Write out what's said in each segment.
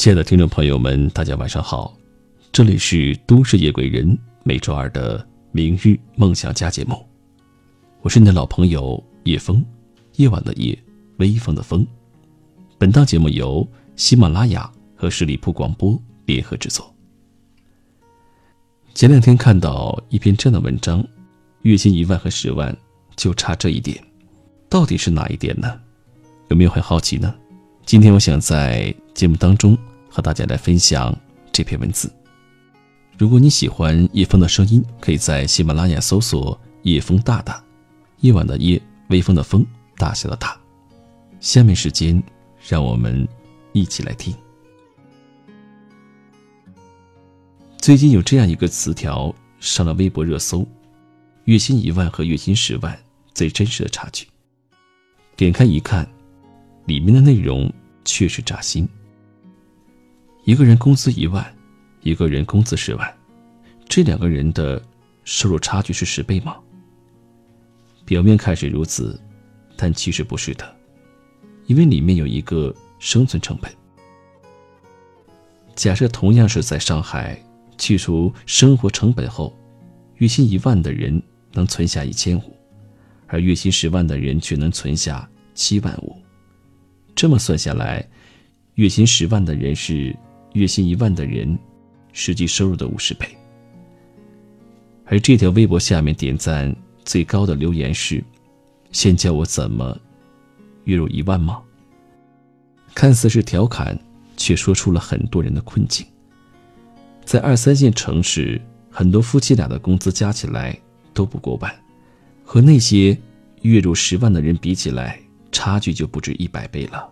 亲爱的听众朋友们，大家晚上好，这里是都市夜归人每周二的明日梦想家节目，我是你的老朋友叶枫，夜晚的夜，微风的风。本档节目由喜马拉雅和十里铺广播联合制作。前两天看到一篇这样的文章，月薪一万和十万就差这一点，到底是哪一点呢？有没有很好奇呢？今天我想在节目当中。和大家来分享这篇文字。如果你喜欢叶枫的声音，可以在喜马拉雅搜索“叶枫大大”，夜晚的夜，微风的风，大小的大。下面时间，让我们一起来听。最近有这样一个词条上了微博热搜：“月薪一万和月薪十万最真实的差距。”点开一看，里面的内容确实扎心。一个人工资一万，一个人工资十万，这两个人的收入差距是十倍吗？表面看是如此，但其实不是的，因为里面有一个生存成本。假设同样是在上海，去除生活成本后，月薪一万的人能存下一千五，而月薪十万的人却能存下七万五。这么算下来，月薪十万的人是。月薪一万的人，实际收入的五十倍。而这条微博下面点赞最高的留言是：“先教我怎么月入一万吗？”看似是调侃，却说出了很多人的困境。在二三线城市，很多夫妻俩的工资加起来都不过万，和那些月入十万的人比起来，差距就不止一百倍了。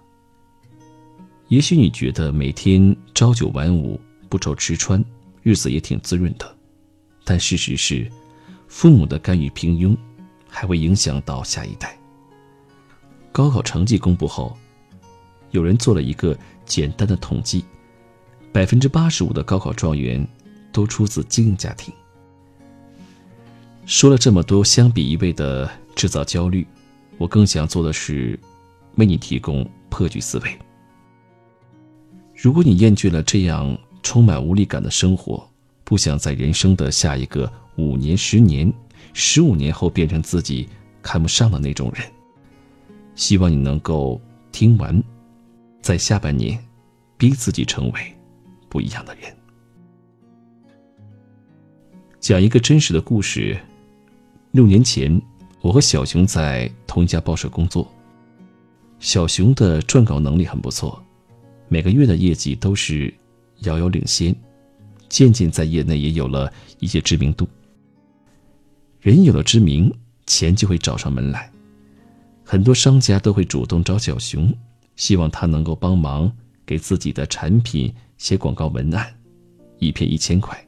也许你觉得每天朝九晚五不愁吃穿，日子也挺滋润的，但事实是，父母的甘于平庸，还会影响到下一代。高考成绩公布后，有人做了一个简单的统计，百分之八十五的高考状元都出自精英家庭。说了这么多，相比一味的制造焦虑，我更想做的是，为你提供破局思维。如果你厌倦了这样充满无力感的生活，不想在人生的下一个五年、十年、十五年后变成自己看不上的那种人，希望你能够听完，在下半年，逼自己成为不一样的人。讲一个真实的故事：六年前，我和小熊在同一家报社工作，小熊的撰稿能力很不错。每个月的业绩都是遥遥领先，渐渐在业内也有了一些知名度。人有了知名，钱就会找上门来，很多商家都会主动找小熊，希望他能够帮忙给自己的产品写广告文案，一篇一千块。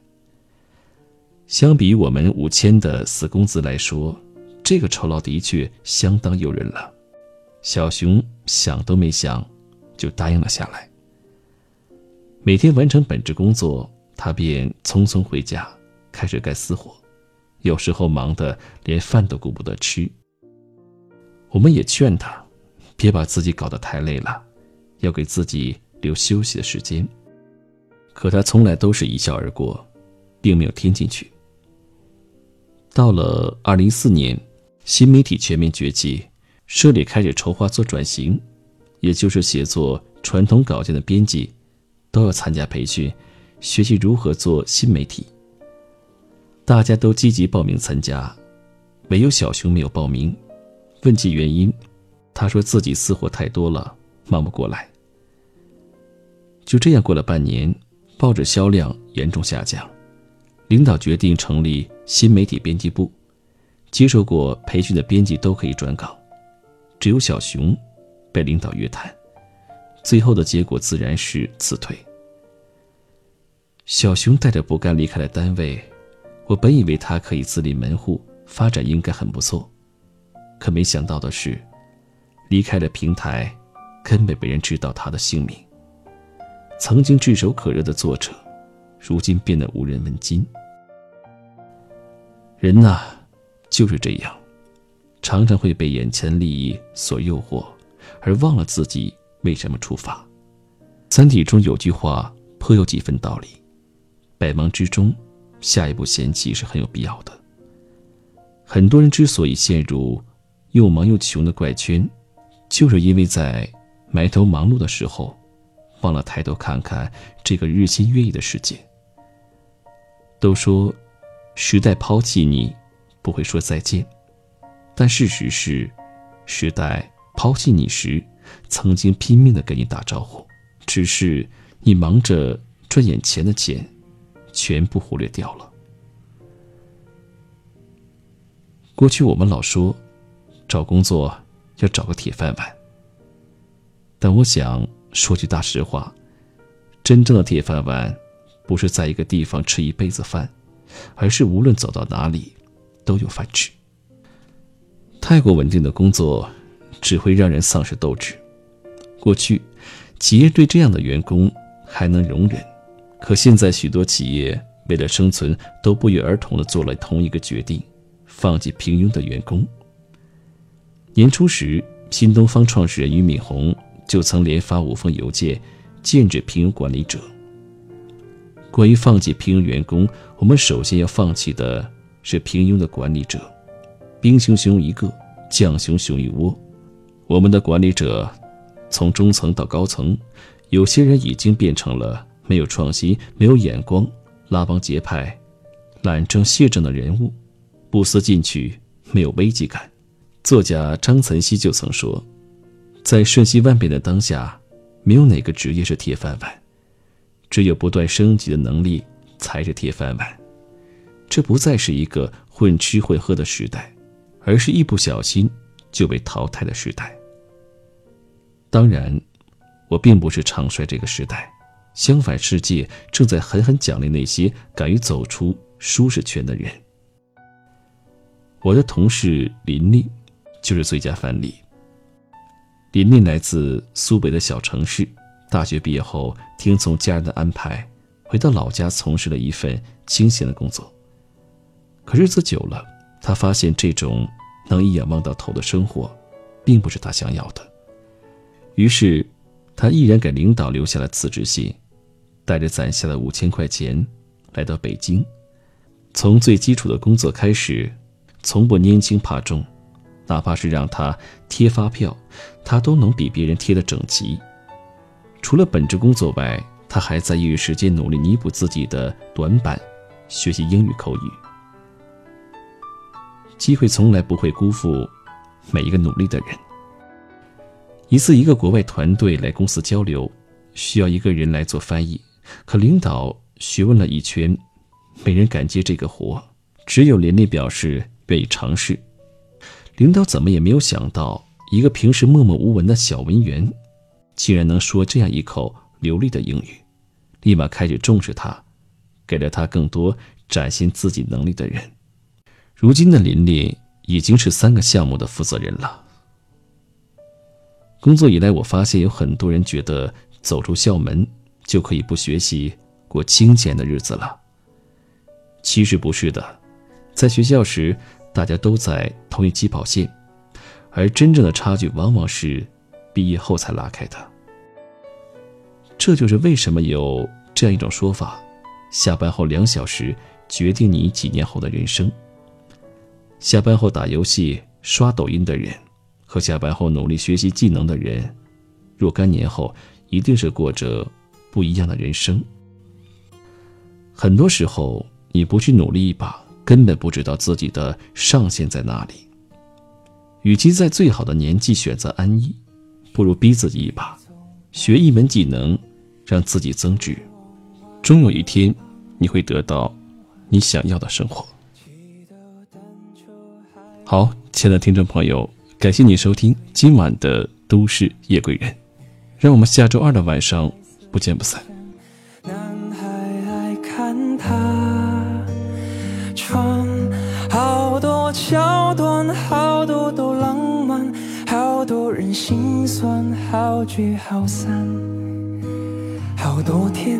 相比于我们五千的死工资来说，这个酬劳的确相当诱人了。小熊想都没想，就答应了下来。每天完成本职工作，他便匆匆回家，开始干私活，有时候忙得连饭都顾不得吃。我们也劝他，别把自己搞得太累了，要给自己留休息的时间。可他从来都是一笑而过，并没有听进去。到了二零一四年，新媒体全面崛起，社里开始筹划做转型，也就是写作传统稿件的编辑。都要参加培训，学习如何做新媒体。大家都积极报名参加，唯有小熊没有报名。问及原因，他说自己私活太多了，忙不过来。就这样过了半年，报纸销量严重下降，领导决定成立新媒体编辑部，接受过培训的编辑都可以转岗，只有小熊被领导约谈。最后的结果自然是辞退。小熊带着不甘离开了单位，我本以为他可以自立门户，发展应该很不错，可没想到的是，离开了平台，根本没人知道他的姓名。曾经炙手可热的作者，如今变得无人问津。人呐，就是这样，常常会被眼前利益所诱惑，而忘了自己。为什么出发？三体中有句话颇有几分道理：百忙之中，下一步嫌弃是很有必要的。很多人之所以陷入又忙又穷的怪圈，就是因为在埋头忙碌的时候，忘了抬头看看这个日新月异的世界。都说，时代抛弃你，不会说再见，但事实是，时代抛弃你时，曾经拼命的跟你打招呼。只是你忙着赚眼前的钱，全部忽略掉了。过去我们老说，找工作要找个铁饭碗。但我想说句大实话，真正的铁饭碗，不是在一个地方吃一辈子饭，而是无论走到哪里，都有饭吃。太过稳定的工作，只会让人丧失斗志。过去。企业对这样的员工还能容忍，可现在许多企业为了生存，都不约而同地做了同一个决定：放弃平庸的员工。年初时，新东方创始人俞敏洪就曾连发五封邮件，禁止平庸管理者。关于放弃平庸员工，我们首先要放弃的是平庸的管理者。兵熊熊一个，将熊熊一窝。我们的管理者。从中层到高层，有些人已经变成了没有创新、没有眼光、拉帮结派、懒政卸政的人物，不思进取，没有危机感。作家张岑曦就曾说：“在瞬息万变的当下，没有哪个职业是铁饭碗，只有不断升级的能力才是铁饭碗。这不再是一个混吃混喝的时代，而是一不小心就被淘汰的时代。”当然，我并不是唱衰这个时代，相反，世界正在狠狠奖励那些敢于走出舒适圈的人。我的同事林丽就是最佳范例。林丽来自苏北的小城市，大学毕业后听从家人的安排，回到老家从事了一份清闲的工作。可日子久了，他发现这种能一眼望到头的生活，并不是他想要的。于是，他毅然给领导留下了辞职信，带着攒下的五千块钱来到北京。从最基础的工作开始，从不拈轻怕重，哪怕是让他贴发票，他都能比别人贴得整齐。除了本职工作外，他还在业余时间努力弥补自己的短板，学习英语口语。机会从来不会辜负每一个努力的人。一次，一个国外团队来公司交流，需要一个人来做翻译。可领导询问了一圈，没人敢接这个活，只有连丽表示愿意尝试。领导怎么也没有想到，一个平时默默无闻的小文员，竟然能说这样一口流利的英语，立马开始重视他，给了他更多展现自己能力的人。如今的林丽已经是三个项目的负责人了。工作以来，我发现有很多人觉得走出校门就可以不学习过清闲的日子了。其实不是的，在学校时大家都在同一起跑线，而真正的差距往往是毕业后才拉开的。这就是为什么有这样一种说法：下班后两小时决定你几年后的人生。下班后打游戏、刷抖音的人。和下班后努力学习技能的人，若干年后一定是过着不一样的人生。很多时候，你不去努力一把，根本不知道自己的上限在哪里。与其在最好的年纪选择安逸，不如逼自己一把，学一门技能，让自己增值。终有一天，你会得到你想要的生活。好，亲爱的听众朋友。感谢你收听今晚的都市夜归人，让我们下周二的晚上不见不散。男孩爱看他穿好多桥段，好多都浪漫，好多人心酸，好聚好散，好多天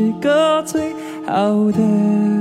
个最好的。